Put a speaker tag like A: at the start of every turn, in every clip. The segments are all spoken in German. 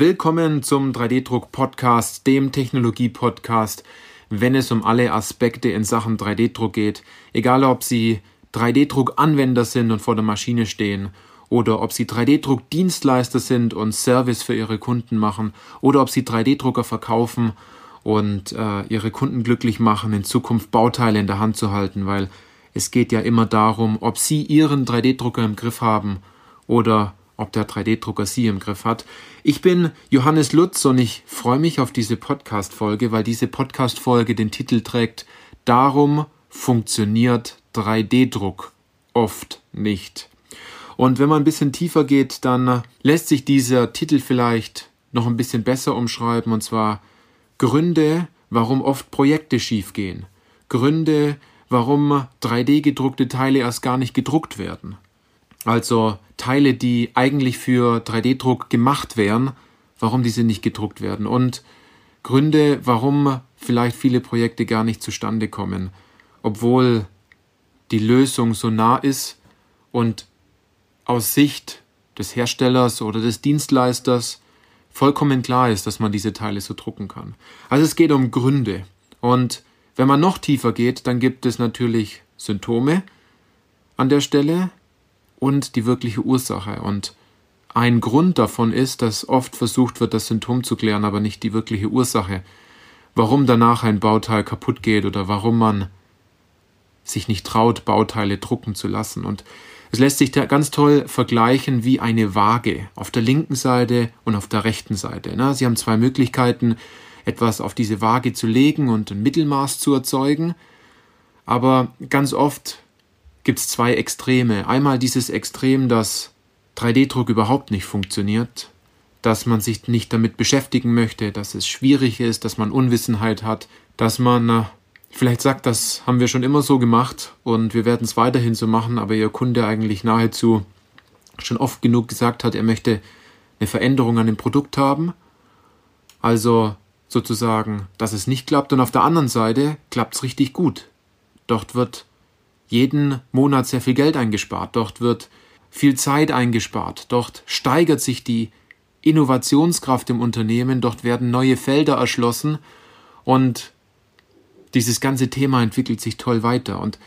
A: Willkommen zum 3D-Druck-Podcast, dem Technologie-Podcast, wenn es um alle Aspekte in Sachen 3D-Druck geht. Egal, ob Sie 3D-Druck-Anwender sind und vor der Maschine stehen oder ob Sie 3D-Druck-Dienstleister sind und Service für Ihre Kunden machen oder ob Sie 3D-Drucker verkaufen und äh, Ihre Kunden glücklich machen, in Zukunft Bauteile in der Hand zu halten, weil es geht ja immer darum, ob Sie Ihren 3D-Drucker im Griff haben oder ob der 3D-Drucker Sie im Griff hat. Ich bin Johannes Lutz und ich freue mich auf diese Podcast-Folge, weil diese Podcast-Folge den Titel trägt Darum funktioniert 3D-Druck oft nicht. Und wenn man ein bisschen tiefer geht, dann lässt sich dieser Titel vielleicht noch ein bisschen besser umschreiben, und zwar Gründe, warum oft Projekte schiefgehen. Gründe, warum 3D gedruckte Teile erst gar nicht gedruckt werden. Also Teile, die eigentlich für 3D-Druck gemacht wären, warum diese nicht gedruckt werden und Gründe, warum vielleicht viele Projekte gar nicht zustande kommen, obwohl die Lösung so nah ist und aus Sicht des Herstellers oder des Dienstleisters vollkommen klar ist, dass man diese Teile so drucken kann. Also es geht um Gründe. Und wenn man noch tiefer geht, dann gibt es natürlich Symptome an der Stelle, und die wirkliche Ursache. Und ein Grund davon ist, dass oft versucht wird, das Symptom zu klären, aber nicht die wirkliche Ursache. Warum danach ein Bauteil kaputt geht oder warum man sich nicht traut, Bauteile drucken zu lassen. Und es lässt sich da ganz toll vergleichen wie eine Waage auf der linken Seite und auf der rechten Seite. Sie haben zwei Möglichkeiten, etwas auf diese Waage zu legen und ein Mittelmaß zu erzeugen. Aber ganz oft gibt es zwei Extreme. Einmal dieses Extrem, dass 3D-Druck überhaupt nicht funktioniert, dass man sich nicht damit beschäftigen möchte, dass es schwierig ist, dass man Unwissenheit hat, dass man äh, vielleicht sagt, das haben wir schon immer so gemacht und wir werden es weiterhin so machen, aber Ihr Kunde eigentlich nahezu schon oft genug gesagt hat, er möchte eine Veränderung an dem Produkt haben. Also sozusagen, dass es nicht klappt und auf der anderen Seite klappt es richtig gut. Dort wird jeden Monat sehr viel Geld eingespart, dort wird viel Zeit eingespart, dort steigert sich die Innovationskraft im Unternehmen, dort werden neue Felder erschlossen und dieses ganze Thema entwickelt sich toll weiter. Und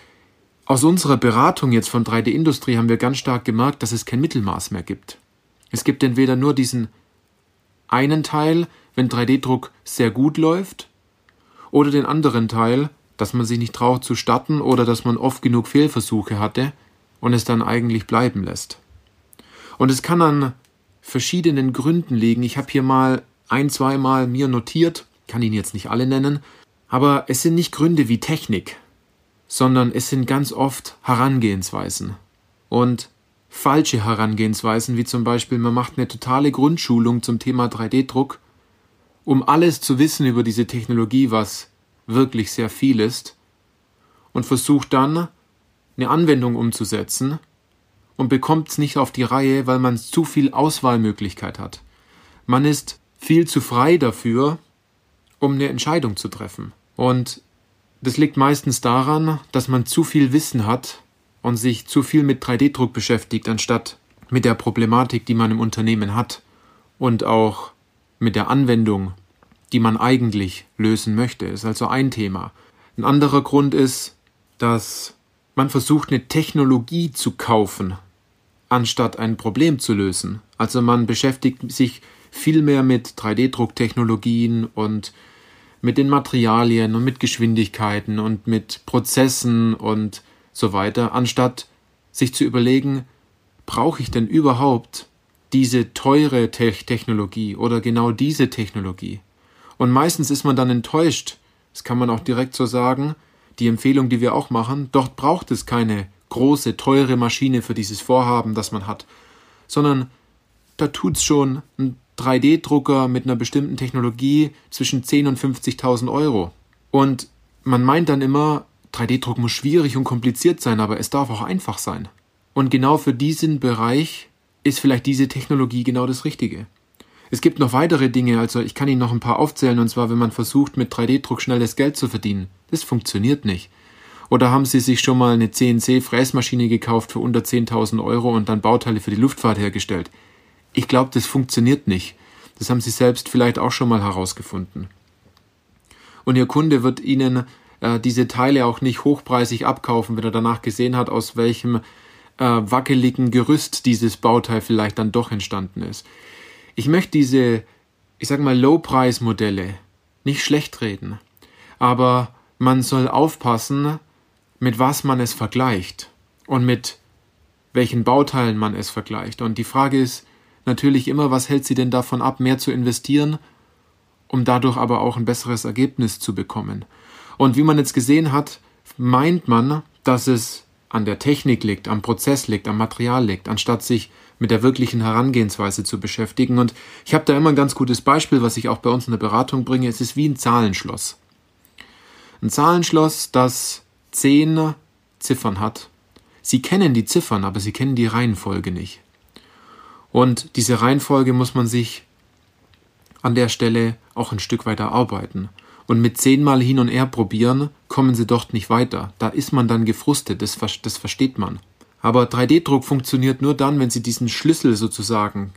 A: aus unserer Beratung jetzt von 3D-Industrie haben wir ganz stark gemerkt, dass es kein Mittelmaß mehr gibt. Es gibt entweder nur diesen einen Teil, wenn 3D-Druck sehr gut läuft, oder den anderen Teil, dass man sich nicht traut zu starten oder dass man oft genug Fehlversuche hatte und es dann eigentlich bleiben lässt. Und es kann an verschiedenen Gründen liegen. Ich habe hier mal ein, zweimal mir notiert, kann ihn jetzt nicht alle nennen, aber es sind nicht Gründe wie Technik, sondern es sind ganz oft Herangehensweisen. Und falsche Herangehensweisen, wie zum Beispiel, man macht eine totale Grundschulung zum Thema 3D-Druck, um alles zu wissen über diese Technologie, was wirklich sehr viel ist und versucht dann eine Anwendung umzusetzen und bekommt es nicht auf die Reihe, weil man zu viel Auswahlmöglichkeit hat. Man ist viel zu frei dafür, um eine Entscheidung zu treffen. Und das liegt meistens daran, dass man zu viel Wissen hat und sich zu viel mit 3D-Druck beschäftigt, anstatt mit der Problematik, die man im Unternehmen hat und auch mit der Anwendung, die man eigentlich lösen möchte. Ist also ein Thema. Ein anderer Grund ist, dass man versucht, eine Technologie zu kaufen, anstatt ein Problem zu lösen. Also man beschäftigt sich viel mehr mit 3D-Drucktechnologien und mit den Materialien und mit Geschwindigkeiten und mit Prozessen und so weiter, anstatt sich zu überlegen, brauche ich denn überhaupt diese teure Technologie oder genau diese Technologie? Und meistens ist man dann enttäuscht. Das kann man auch direkt so sagen. Die Empfehlung, die wir auch machen, dort braucht es keine große, teure Maschine für dieses Vorhaben, das man hat, sondern da tut es schon ein 3D-Drucker mit einer bestimmten Technologie zwischen 10 und 50.000 Euro. Und man meint dann immer, 3D-Druck muss schwierig und kompliziert sein, aber es darf auch einfach sein. Und genau für diesen Bereich ist vielleicht diese Technologie genau das Richtige. Es gibt noch weitere Dinge, also ich kann Ihnen noch ein paar aufzählen, und zwar, wenn man versucht, mit 3D-Druck schnelles Geld zu verdienen. Das funktioniert nicht. Oder haben Sie sich schon mal eine CNC-Fräsmaschine gekauft für unter 10.000 Euro und dann Bauteile für die Luftfahrt hergestellt? Ich glaube, das funktioniert nicht. Das haben Sie selbst vielleicht auch schon mal herausgefunden. Und Ihr Kunde wird Ihnen äh, diese Teile auch nicht hochpreisig abkaufen, wenn er danach gesehen hat, aus welchem äh, wackeligen Gerüst dieses Bauteil vielleicht dann doch entstanden ist. Ich möchte diese, ich sag mal, Low-Price-Modelle nicht schlecht reden, aber man soll aufpassen, mit was man es vergleicht und mit welchen Bauteilen man es vergleicht. Und die Frage ist natürlich immer, was hält sie denn davon ab, mehr zu investieren, um dadurch aber auch ein besseres Ergebnis zu bekommen. Und wie man jetzt gesehen hat, meint man, dass es an der Technik liegt, am Prozess liegt, am Material liegt, anstatt sich mit der wirklichen Herangehensweise zu beschäftigen. Und ich habe da immer ein ganz gutes Beispiel, was ich auch bei uns in der Beratung bringe. Es ist wie ein Zahlenschloss. Ein Zahlenschloss, das zehn Ziffern hat. Sie kennen die Ziffern, aber sie kennen die Reihenfolge nicht. Und diese Reihenfolge muss man sich an der Stelle auch ein Stück weiter arbeiten. Und mit zehnmal hin und her probieren, kommen sie dort nicht weiter. Da ist man dann gefrustet, das, das versteht man. Aber 3D-Druck funktioniert nur dann, wenn sie diesen Schlüssel sozusagen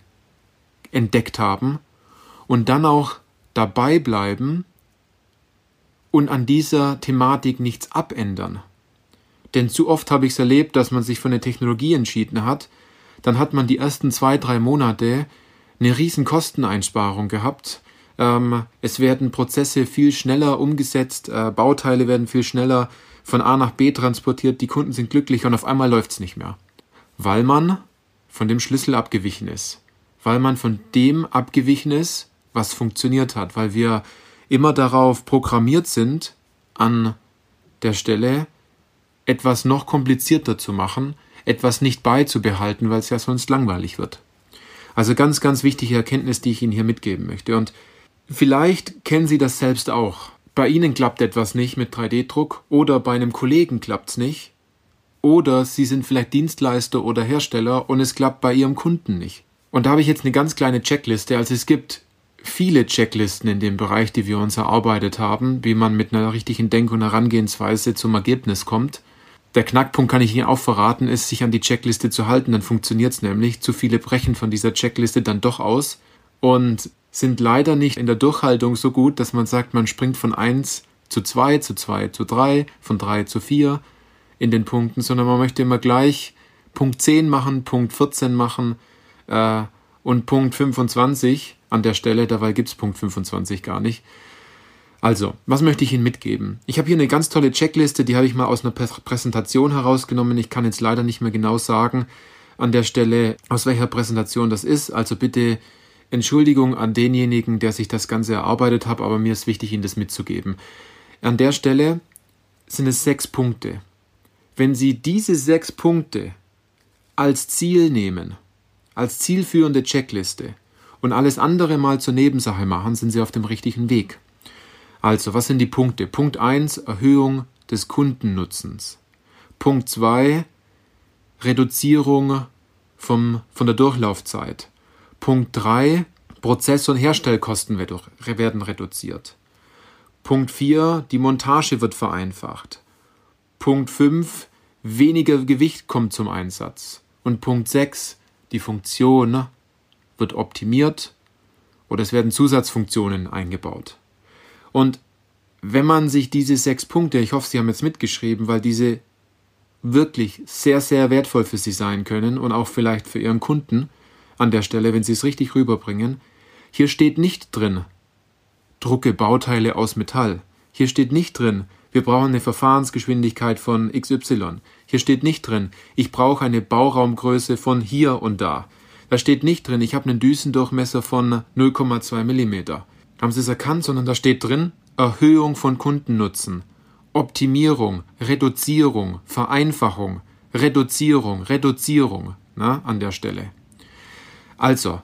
A: entdeckt haben und dann auch dabei bleiben und an dieser Thematik nichts abändern. Denn zu oft habe ich es erlebt, dass man sich für eine Technologie entschieden hat, dann hat man die ersten zwei, drei Monate eine riesen Kosteneinsparung gehabt. Ähm, es werden Prozesse viel schneller umgesetzt, äh, Bauteile werden viel schneller von A nach B transportiert, die Kunden sind glücklich und auf einmal läuft es nicht mehr. Weil man von dem Schlüssel abgewichen ist. Weil man von dem abgewichen ist, was funktioniert hat. Weil wir immer darauf programmiert sind, an der Stelle etwas noch komplizierter zu machen, etwas nicht beizubehalten, weil es ja sonst langweilig wird. Also ganz, ganz wichtige Erkenntnis, die ich Ihnen hier mitgeben möchte. Und vielleicht kennen Sie das selbst auch. Bei Ihnen klappt etwas nicht mit 3D-Druck oder bei einem Kollegen klappt es nicht. Oder Sie sind vielleicht Dienstleister oder Hersteller und es klappt bei Ihrem Kunden nicht. Und da habe ich jetzt eine ganz kleine Checkliste. Also es gibt viele Checklisten in dem Bereich, die wir uns erarbeitet haben, wie man mit einer richtigen Denk- und Herangehensweise zum Ergebnis kommt. Der Knackpunkt kann ich Ihnen auch verraten, ist, sich an die Checkliste zu halten, dann funktioniert es nämlich. Zu viele brechen von dieser Checkliste dann doch aus und sind leider nicht in der Durchhaltung so gut, dass man sagt, man springt von 1 zu 2, zu 2 zu 3, von 3 zu 4 in den Punkten, sondern man möchte immer gleich Punkt 10 machen, Punkt 14 machen äh, und Punkt 25 an der Stelle, dabei gibt es Punkt 25 gar nicht. Also, was möchte ich Ihnen mitgeben? Ich habe hier eine ganz tolle Checkliste, die habe ich mal aus einer Präsentation herausgenommen. Ich kann jetzt leider nicht mehr genau sagen an der Stelle, aus welcher Präsentation das ist. Also bitte Entschuldigung an denjenigen, der sich das Ganze erarbeitet hat, aber mir ist wichtig, Ihnen das mitzugeben. An der Stelle sind es sechs Punkte. Wenn Sie diese sechs Punkte als Ziel nehmen, als zielführende Checkliste, und alles andere mal zur Nebensache machen, sind Sie auf dem richtigen Weg. Also, was sind die Punkte? Punkt 1, Erhöhung des Kundennutzens. Punkt 2, Reduzierung vom, von der Durchlaufzeit. Punkt 3, Prozess- und Herstellkosten werden reduziert. Punkt 4, die Montage wird vereinfacht. Punkt 5, weniger Gewicht kommt zum Einsatz. Und Punkt 6, die Funktion wird optimiert oder es werden Zusatzfunktionen eingebaut. Und wenn man sich diese sechs Punkte, ich hoffe, Sie haben jetzt mitgeschrieben, weil diese wirklich sehr, sehr wertvoll für Sie sein können und auch vielleicht für Ihren Kunden an der Stelle, wenn Sie es richtig rüberbringen. Hier steht nicht drin, drucke Bauteile aus Metall. Hier steht nicht drin, wir brauchen eine Verfahrensgeschwindigkeit von XY. Hier steht nicht drin, ich brauche eine Bauraumgröße von hier und da. Da steht nicht drin, ich habe einen Düsendurchmesser von 0,2 mm. Haben Sie es erkannt, sondern da steht drin, Erhöhung von Kundennutzen, Optimierung, Reduzierung, Vereinfachung, Reduzierung, Reduzierung na, an der Stelle. Also,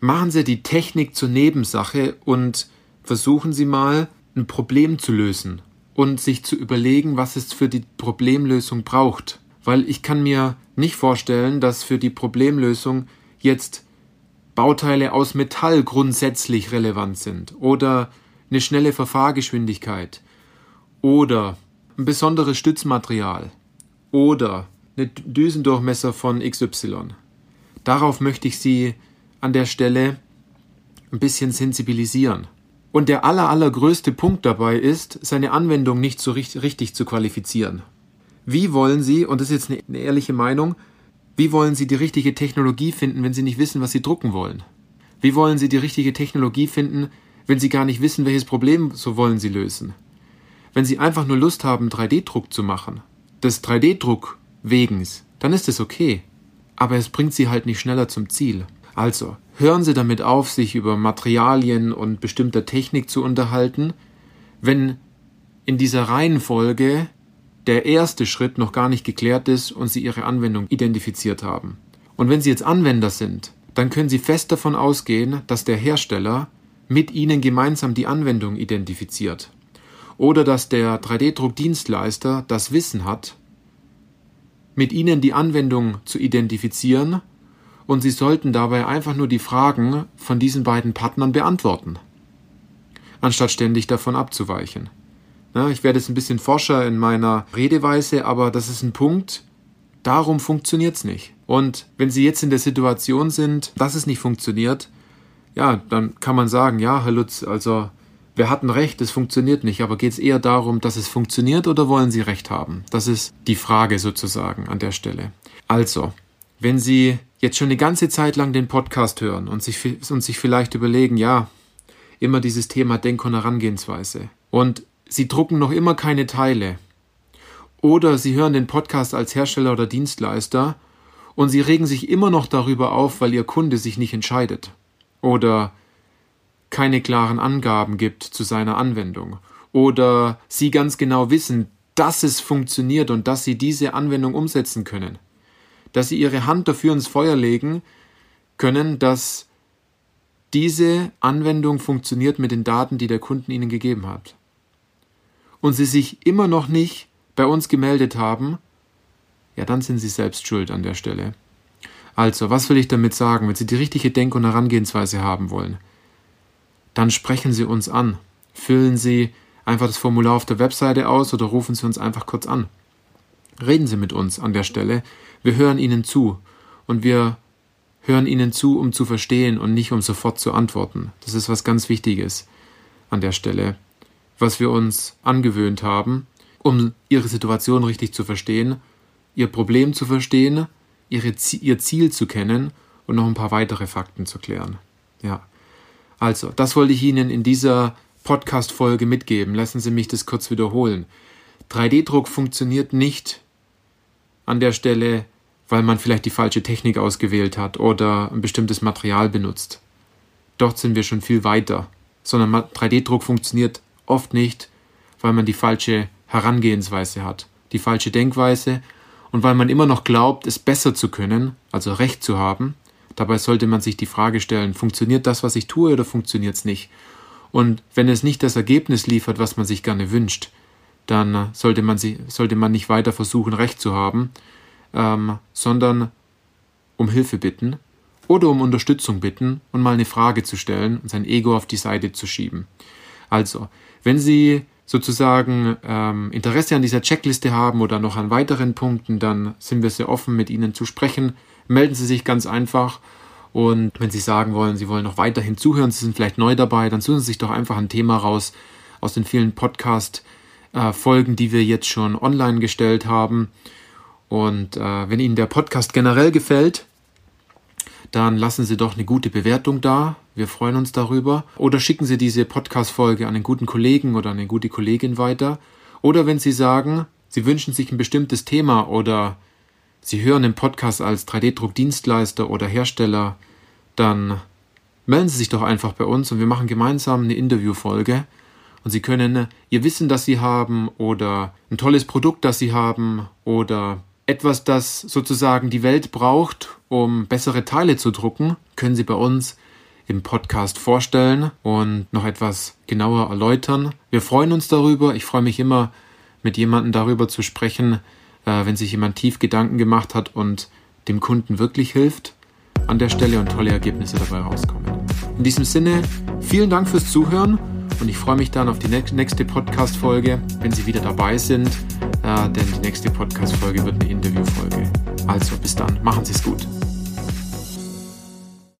A: machen Sie die Technik zur Nebensache und versuchen Sie mal, ein Problem zu lösen und sich zu überlegen, was es für die Problemlösung braucht. Weil ich kann mir nicht vorstellen, dass für die Problemlösung jetzt Bauteile aus Metall grundsätzlich relevant sind oder eine schnelle Verfahrgeschwindigkeit oder ein besonderes Stützmaterial oder eine Düsendurchmesser von XY. Darauf möchte ich Sie an der Stelle ein bisschen sensibilisieren. Und der aller, allergrößte Punkt dabei ist, seine Anwendung nicht so richtig, richtig zu qualifizieren. Wie wollen Sie, und das ist jetzt eine ehrliche Meinung, wie wollen Sie die richtige Technologie finden, wenn Sie nicht wissen, was Sie drucken wollen? Wie wollen Sie die richtige Technologie finden, wenn Sie gar nicht wissen, welches Problem so wollen Sie lösen? Wenn Sie einfach nur Lust haben, 3D-Druck zu machen, des 3D-Druck wegens, dann ist es okay. Aber es bringt Sie halt nicht schneller zum Ziel. Also, hören Sie damit auf, sich über Materialien und bestimmter Technik zu unterhalten, wenn in dieser Reihenfolge der erste Schritt noch gar nicht geklärt ist und Sie Ihre Anwendung identifiziert haben. Und wenn Sie jetzt Anwender sind, dann können Sie fest davon ausgehen, dass der Hersteller mit Ihnen gemeinsam die Anwendung identifiziert. Oder dass der 3D-Druckdienstleister das Wissen hat, mit Ihnen die Anwendung zu identifizieren und Sie sollten dabei einfach nur die Fragen von diesen beiden Partnern beantworten, anstatt ständig davon abzuweichen. Ja, ich werde jetzt ein bisschen forscher in meiner Redeweise, aber das ist ein Punkt, darum funktioniert es nicht. Und wenn Sie jetzt in der Situation sind, dass es nicht funktioniert, ja, dann kann man sagen, ja, Herr Lutz, also wir hatten recht, es funktioniert nicht, aber geht es eher darum, dass es funktioniert oder wollen Sie recht haben? Das ist die Frage sozusagen an der Stelle. Also, wenn Sie jetzt schon eine ganze Zeit lang den Podcast hören und sich, und sich vielleicht überlegen, ja, immer dieses Thema Denk- und Herangehensweise und Sie drucken noch immer keine Teile. Oder Sie hören den Podcast als Hersteller oder Dienstleister und Sie regen sich immer noch darüber auf, weil Ihr Kunde sich nicht entscheidet. Oder keine klaren Angaben gibt zu seiner Anwendung. Oder Sie ganz genau wissen, dass es funktioniert und dass Sie diese Anwendung umsetzen können. Dass Sie Ihre Hand dafür ins Feuer legen können, dass diese Anwendung funktioniert mit den Daten, die der Kunden Ihnen gegeben hat und sie sich immer noch nicht bei uns gemeldet haben, ja, dann sind sie selbst schuld an der Stelle. Also, was will ich damit sagen? Wenn Sie die richtige Denk- und Herangehensweise haben wollen, dann sprechen Sie uns an. Füllen Sie einfach das Formular auf der Webseite aus oder rufen Sie uns einfach kurz an. Reden Sie mit uns an der Stelle. Wir hören Ihnen zu und wir hören Ihnen zu, um zu verstehen und nicht um sofort zu antworten. Das ist was ganz Wichtiges an der Stelle was wir uns angewöhnt haben, um ihre Situation richtig zu verstehen, ihr Problem zu verstehen, ihre, ihr Ziel zu kennen und noch ein paar weitere Fakten zu klären. Ja. Also, das wollte ich Ihnen in dieser Podcast-Folge mitgeben. Lassen Sie mich das kurz wiederholen. 3D-Druck funktioniert nicht an der Stelle, weil man vielleicht die falsche Technik ausgewählt hat oder ein bestimmtes Material benutzt. Dort sind wir schon viel weiter. Sondern 3D-Druck funktioniert oft nicht, weil man die falsche Herangehensweise hat, die falsche Denkweise und weil man immer noch glaubt, es besser zu können, also Recht zu haben. Dabei sollte man sich die Frage stellen, funktioniert das, was ich tue, oder funktioniert es nicht? Und wenn es nicht das Ergebnis liefert, was man sich gerne wünscht, dann sollte man, sie, sollte man nicht weiter versuchen, Recht zu haben, ähm, sondern um Hilfe bitten oder um Unterstützung bitten und mal eine Frage zu stellen und sein Ego auf die Seite zu schieben. Also, wenn Sie sozusagen ähm, Interesse an dieser Checkliste haben oder noch an weiteren Punkten, dann sind wir sehr offen, mit Ihnen zu sprechen. Melden Sie sich ganz einfach. Und wenn Sie sagen wollen, Sie wollen noch weiterhin zuhören, Sie sind vielleicht neu dabei, dann suchen Sie sich doch einfach ein Thema raus aus den vielen Podcast-Folgen, die wir jetzt schon online gestellt haben. Und äh, wenn Ihnen der Podcast generell gefällt, dann lassen Sie doch eine gute Bewertung da. Wir freuen uns darüber. Oder schicken Sie diese Podcast-Folge an einen guten Kollegen oder eine gute Kollegin weiter. Oder wenn Sie sagen, Sie wünschen sich ein bestimmtes Thema oder Sie hören den Podcast als 3D-Druckdienstleister oder Hersteller, dann melden Sie sich doch einfach bei uns und wir machen gemeinsam eine Interviewfolge. Und Sie können Ihr Wissen, das Sie haben, oder ein tolles Produkt, das Sie haben, oder etwas, das sozusagen die Welt braucht, um bessere Teile zu drucken, können Sie bei uns im Podcast vorstellen und noch etwas genauer erläutern. Wir freuen uns darüber. Ich freue mich immer, mit jemandem darüber zu sprechen, äh, wenn sich jemand tief Gedanken gemacht hat und dem Kunden wirklich hilft an der Stelle und tolle Ergebnisse dabei rauskommen. In diesem Sinne, vielen Dank fürs Zuhören und ich freue mich dann auf die nächste Podcast-Folge, wenn Sie wieder dabei sind, äh, denn die nächste Podcast-Folge wird eine Interview-Folge. Also bis dann, machen Sie es gut.